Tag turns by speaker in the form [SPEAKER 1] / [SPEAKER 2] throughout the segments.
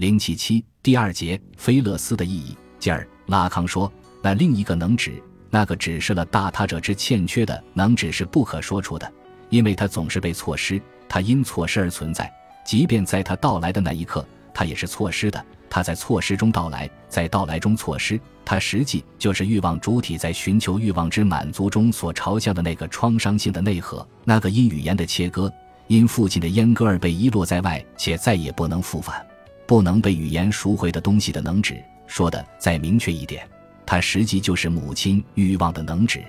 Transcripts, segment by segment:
[SPEAKER 1] 零七七第二节菲勒斯的意义。继而，拉康说，那另一个能指，那个指示了大他者之欠缺的能指是不可说出的，因为它总是被错失，它因错失而存在，即便在它到来的那一刻，它也是错失的。它在错失中到来，在到来中错失。它实际就是欲望主体在寻求欲望之满足中所朝向的那个创伤性的内核，那个因语言的切割，因父亲的阉割而被遗落在外，且再也不能复返，不能被语言赎回的东西的能指。说的再明确一点，它实际就是母亲欲望的能指。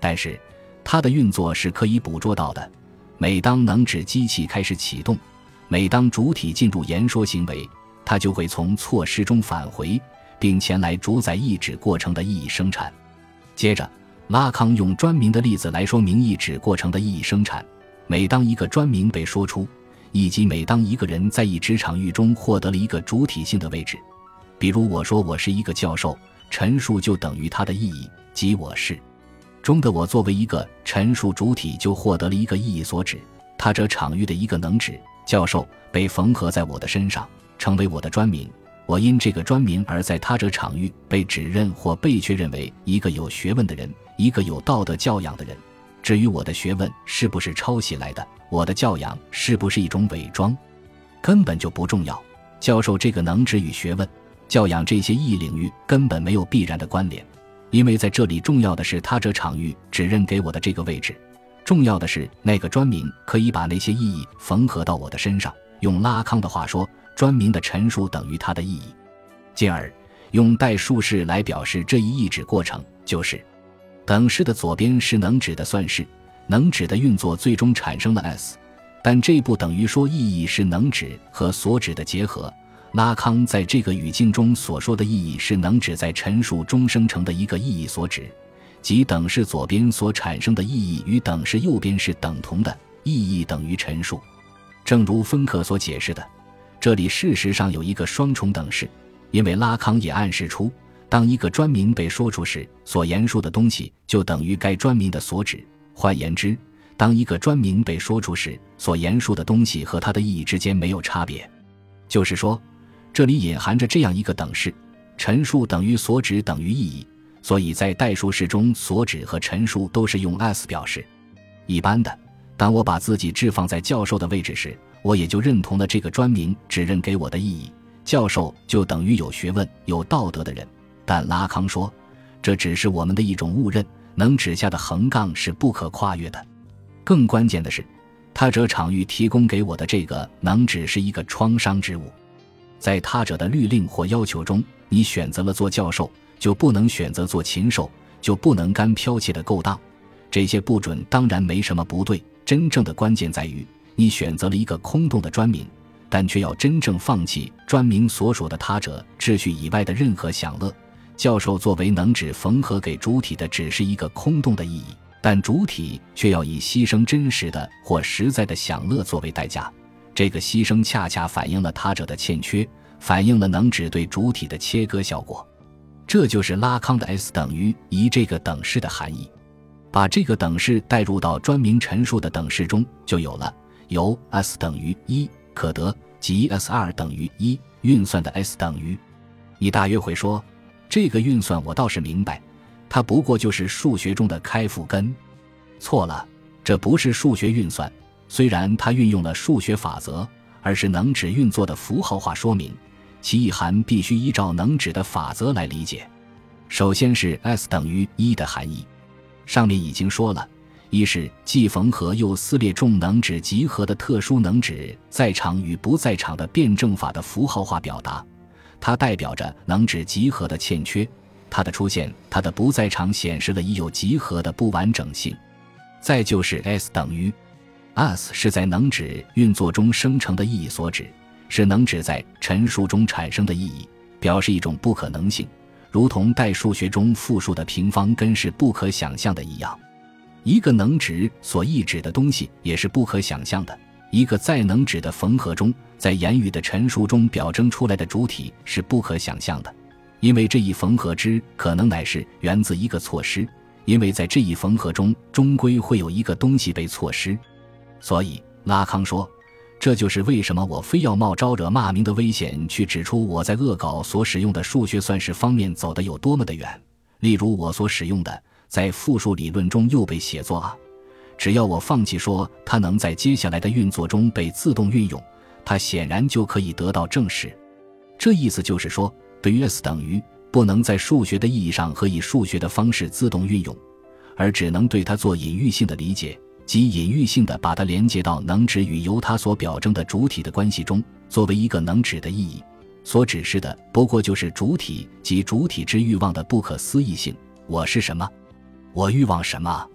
[SPEAKER 1] 但是，它的运作是可以捕捉到的。每当能指机器开始启动，每当主体进入言说行为。它就会从错失中返回，并前来主宰意指过程的意义生产。接着，拉康用专名的例子来说明意指过程的意义生产。每当一个专名被说出，以及每当一个人在一职场域中获得了一个主体性的位置，比如我说我是一个教授，陈述就等于它的意义，即我是中的我作为一个陈述主体就获得了一个意义所指，他者场域的一个能指教授被缝合在我的身上。成为我的专名，我因这个专名而在他者场域被指认或被确认为一个有学问的人，一个有道德教养的人。至于我的学问是不是抄袭来的，我的教养是不是一种伪装，根本就不重要。教授这个能指与学问、教养这些意义领域根本没有必然的关联，因为在这里重要的是他者场域指认给我的这个位置，重要的是那个专名可以把那些意义缝合到我的身上。用拉康的话说。专名的陈述等于它的意义，进而用代数式来表示这一意指过程，就是等式的左边是能指的算式，能指的运作最终产生了 s，但这不等于说意义是能指和所指的结合。拉康在这个语境中所说的意义是能指在陈述中生成的一个意义所指，即等式左边所产生的意义与等式右边是等同的，意义等于陈述。正如芬克所解释的。这里事实上有一个双重等式，因为拉康也暗示出，当一个专名被说出时，所言述的东西就等于该专名的所指。换言之，当一个专名被说出时，所言述的东西和它的意义之间没有差别。就是说，这里隐含着这样一个等式：陈述等于所指等于意义。所以在代数式中，所指和陈述都是用 s 表示。一般的，当我把自己置放在教授的位置时。我也就认同了这个专名指认给我的意义，教授就等于有学问、有道德的人。但拉康说，这只是我们的一种误认，能指下的横杠是不可跨越的。更关键的是，他者场域提供给我的这个能指是一个创伤之物，在他者的律令或要求中，你选择了做教授，就不能选择做禽兽，就不能干剽窃的勾当。这些不准当然没什么不对，真正的关键在于。你选择了一个空洞的专名，但却要真正放弃专名所属的他者秩序以外的任何享乐。教授作为能指缝合给主体的，只是一个空洞的意义，但主体却要以牺牲真实的或实在的享乐作为代价。这个牺牲恰恰反映了他者的欠缺，反映了能指对主体的切割效果。这就是拉康的 S 等于一这个等式的含义。把这个等式带入到专名陈述的等式中，就有了。由 s 等于一可得，即 s 二等于一运算的 s 等于，你大约会说，这个运算我倒是明白，它不过就是数学中的开复根。错了，这不是数学运算，虽然它运用了数学法则，而是能指运作的符号化说明，其意涵必须依照能指的法则来理解。首先是 s 等于一的含义，上面已经说了。一是既缝合又撕裂重能指集合的特殊能指在场与不在场的辩证法的符号化表达，它代表着能指集合的欠缺，它的出现，它的不在场显示了已有集合的不完整性。再就是 S 等于 S 是在能指运作中生成的意义所指，是能指在陈述中产生的意义，表示一种不可能性，如同代数学中复数的平方根是不可想象的一样。一个能指所意指的东西也是不可想象的。一个在能指的缝合中，在言语的陈述中表征出来的主体是不可想象的，因为这一缝合之可能乃是源自一个错失，因为在这一缝合中终归会有一个东西被错失。所以拉康说，这就是为什么我非要冒招惹骂名的危险去指出我在恶搞所使用的数学算式方面走得有多么的远。例如，我所使用的在复数理论中又被写作啊，只要我放弃说它能在接下来的运作中被自动运用，它显然就可以得到证实。这意思就是说，对于 s 等于不能在数学的意义上和以数学的方式自动运用，而只能对它做隐喻性的理解。即隐喻性的把它连接到能指与由它所表征的主体的关系中，作为一个能指的意义，所指示的不过就是主体及主体之欲望的不可思议性。我是什么？我欲望什么？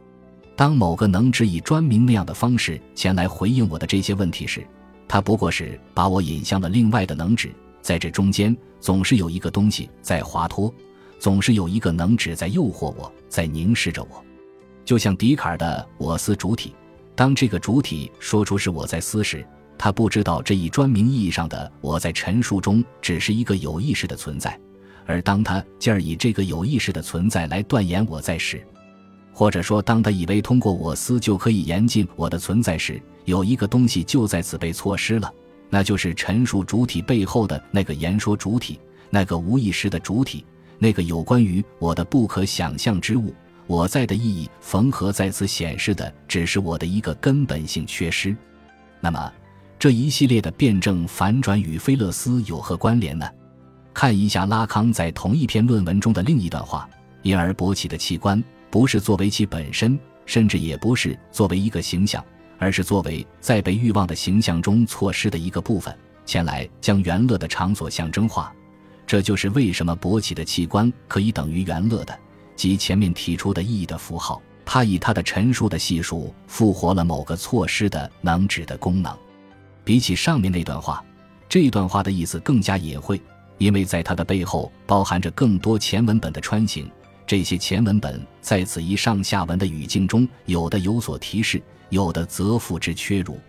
[SPEAKER 1] 当某个能指以专名那样的方式前来回应我的这些问题时，他不过是把我引向了另外的能指。在这中间，总是有一个东西在滑脱，总是有一个能指在诱惑我，在凝视着我。就像笛卡尔的“我思主体”，当这个主体说出是我在思时，他不知道这一专名意义上的我在陈述中只是一个有意识的存在；而当他进而以这个有意识的存在来断言我在时，或者说当他以为通过我思就可以严禁我的存在时，有一个东西就在此被错失了，那就是陈述主体背后的那个言说主体，那个无意识的主体，那个有关于我的不可想象之物。我在的意义缝合在此显示的只是我的一个根本性缺失。那么，这一系列的辩证反转与菲勒斯有何关联呢？看一下拉康在同一篇论文中的另一段话：因而勃起的器官不是作为其本身，甚至也不是作为一个形象，而是作为在被欲望的形象中错失的一个部分，前来将元乐的场所象征化。这就是为什么勃起的器官可以等于元乐的。及前面提出的意义的符号，他以他的陈述的系数复活了某个错失的能指的功能。比起上面那段话，这段话的意思更加隐晦，因为在它的背后包含着更多前文本的穿行。这些前文本在此一上下文的语境中，有的有所提示，有的则付之缺如。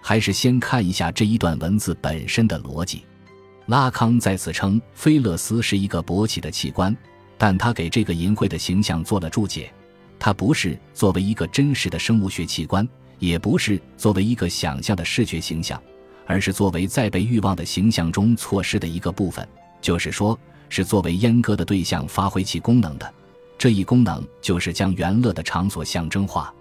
[SPEAKER 1] 还是先看一下这一段文字本身的逻辑。拉康在此称菲勒斯是一个勃起的器官。但他给这个淫秽的形象做了注解，它不是作为一个真实的生物学器官，也不是作为一个想象的视觉形象，而是作为在被欲望的形象中错失的一个部分，就是说，是作为阉割的对象发挥其功能的。这一功能就是将元乐的场所象征化。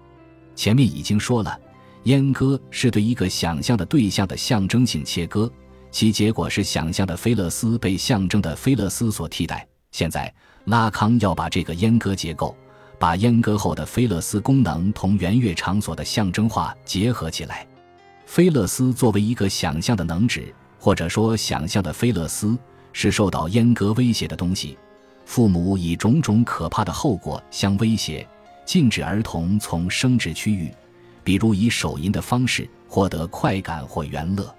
[SPEAKER 1] 前面已经说了，阉割是对一个想象的对象的象征性切割，其结果是想象的菲勒斯被象征的菲勒斯所替代。现在。拉康要把这个阉割结构，把阉割后的菲勒斯功能同圆月场所的象征化结合起来。菲勒斯作为一个想象的能指，或者说想象的菲勒斯，是受到阉割威胁的东西。父母以种种可怕的后果相威胁，禁止儿童从生殖区域，比如以手淫的方式获得快感或元乐。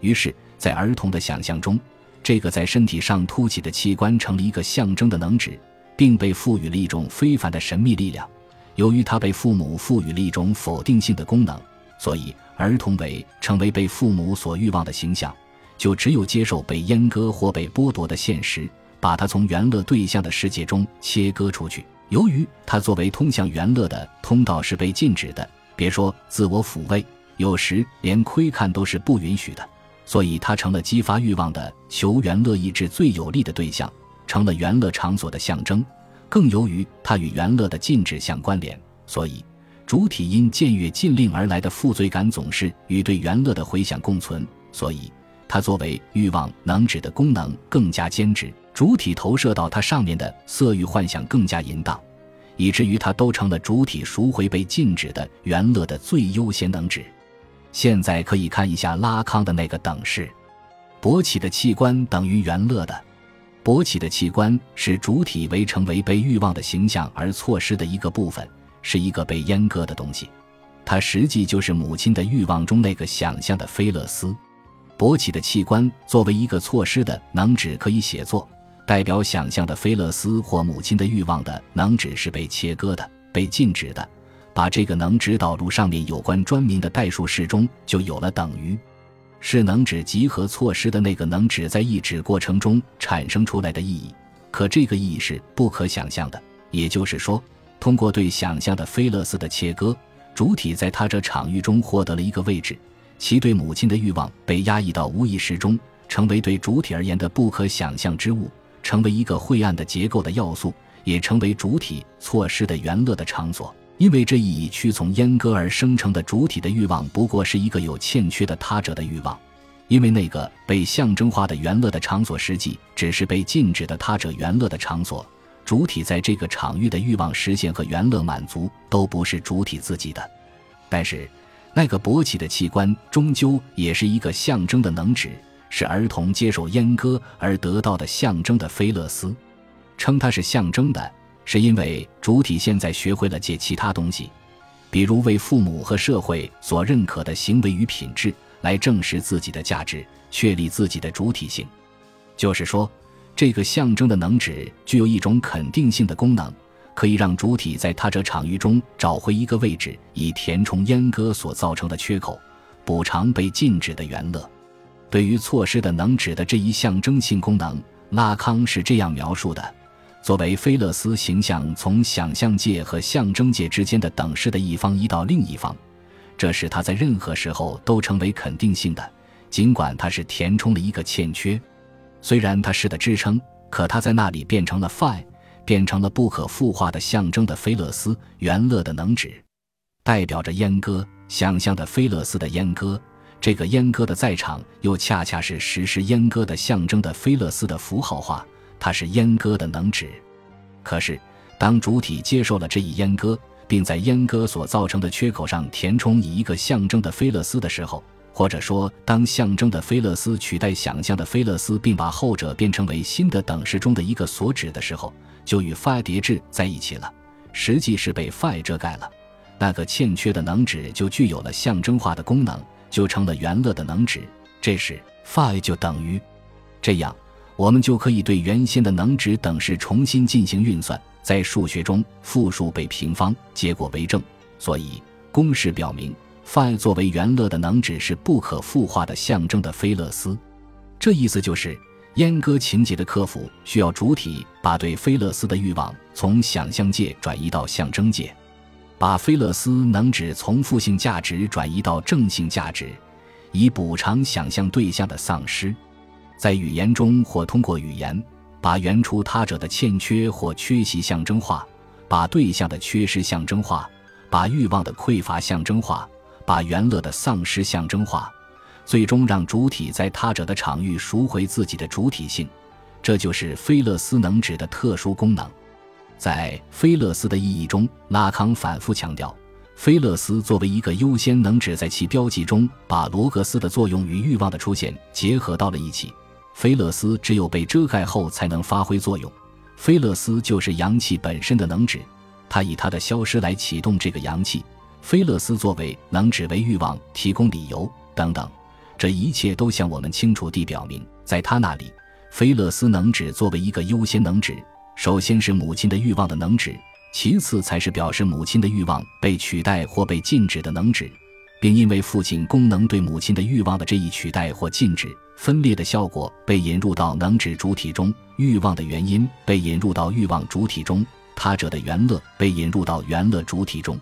[SPEAKER 1] 于是，在儿童的想象中。这个在身体上凸起的器官成了一个象征的能指，并被赋予了一种非凡的神秘力量。由于它被父母赋予了一种否定性的功能，所以儿童为成为被父母所欲望的形象，就只有接受被阉割或被剥夺的现实，把它从元乐对象的世界中切割出去。由于它作为通向元乐的通道是被禁止的，别说自我抚慰，有时连窥看都是不允许的。所以，它成了激发欲望的求元乐意志最有力的对象，成了元乐场所的象征。更由于它与元乐的禁止相关联，所以主体因僭越禁令而来的负罪感总是与对元乐的回响共存。所以，它作为欲望能指的功能更加坚持，主体投射到它上面的色欲幻想更加淫荡，以至于它都成了主体赎回被禁止的元乐的最优先能指。现在可以看一下拉康的那个等式：勃起的器官等于元乐的。勃起的器官是主体为成为被欲望的形象而错失的一个部分，是一个被阉割的东西。它实际就是母亲的欲望中那个想象的菲勒斯。勃起的器官作为一个措施的能指可以写作，代表想象的菲勒斯或母亲的欲望的能指是被切割的、被禁止的。把这个能指导入上面有关专名的代数式中，就有了等于，是能指集合措施的那个能指在意指过程中产生出来的意义。可这个意义是不可想象的，也就是说，通过对想象的菲勒斯的切割，主体在他这场域中获得了一个位置，其对母亲的欲望被压抑到无意识中，成为对主体而言的不可想象之物，成为一个晦暗的结构的要素，也成为主体错失的原乐的场所。因为这一以屈从阉割而生成的主体的欲望，不过是一个有欠缺的他者的欲望。因为那个被象征化的原乐的场所，实际只是被禁止的他者原乐的场所。主体在这个场域的欲望实现和原乐满足，都不是主体自己的。但是，那个勃起的器官终究也是一个象征的能指，是儿童接受阉割而得到的象征的菲勒斯。称它是象征的，是因为主体现在学会了借其他东西，比如为父母和社会所认可的行为与品质。来证实自己的价值，确立自己的主体性，就是说，这个象征的能指具有一种肯定性的功能，可以让主体在他者场域中找回一个位置，以填充阉割所造成的缺口，补偿被禁止的原乐。对于错失的能指的这一象征性功能，拉康是这样描述的：作为菲勒斯形象从想象界和象征界之间的等式的一方移到另一方。这使它在任何时候都成为肯定性的，尽管它是填充了一个欠缺。虽然它是的支撑，可它在那里变成了 phi，变成了不可复化的象征的菲勒斯原乐的能指，代表着阉割想象的菲勒斯的阉割。这个阉割的在场，又恰恰是实施阉割的象征的菲勒斯的符号化，它是阉割的能指。可是，当主体接受了这一阉割，并在阉割所造成的缺口上填充以一个象征的菲勒斯的时候，或者说当象征的菲勒斯取代想象的菲勒斯，并把后者变成为新的等式中的一个所指的时候，就与 phi 叠置在一起了。实际是被 phi 遮盖了，那个欠缺的能指就具有了象征化的功能，就成了原乐的能指。这时 phi 就等于，这样我们就可以对原先的能指等式重新进行运算。在数学中，复数被平方，结果为正。所以公式表明，phi 作为原乐的能指是不可复化的象征的菲勒斯。这意思就是，阉割情节的克服需要主体把对菲勒斯的欲望从想象界转移到象征界，把菲勒斯能指从负性价值转移到正性价值，以补偿想象对象的丧失。在语言中，或通过语言。把原初他者的欠缺或缺席象征化，把对象的缺失象征化，把欲望的匮乏象征化，把原乐的丧失象征化，最终让主体在他者的场域赎回自己的主体性。这就是菲勒斯能指的特殊功能。在菲勒斯的意义中，拉康反复强调，菲勒斯作为一个优先能指，在其标记中把罗格斯的作用与欲望的出现结合到了一起。菲勒斯只有被遮盖后才能发挥作用，菲勒斯就是阳气本身的能指，它以它的消失来启动这个阳气。菲勒斯作为能指为欲望提供理由等等，这一切都向我们清楚地表明，在他那里，菲勒斯能指作为一个优先能指，首先是母亲的欲望的能指，其次才是表示母亲的欲望被取代或被禁止的能指，并因为父亲功能对母亲的欲望的这一取代或禁止。分裂的效果被引入到能指主体中，欲望的原因被引入到欲望主体中，他者的原乐被引入到原乐主体中。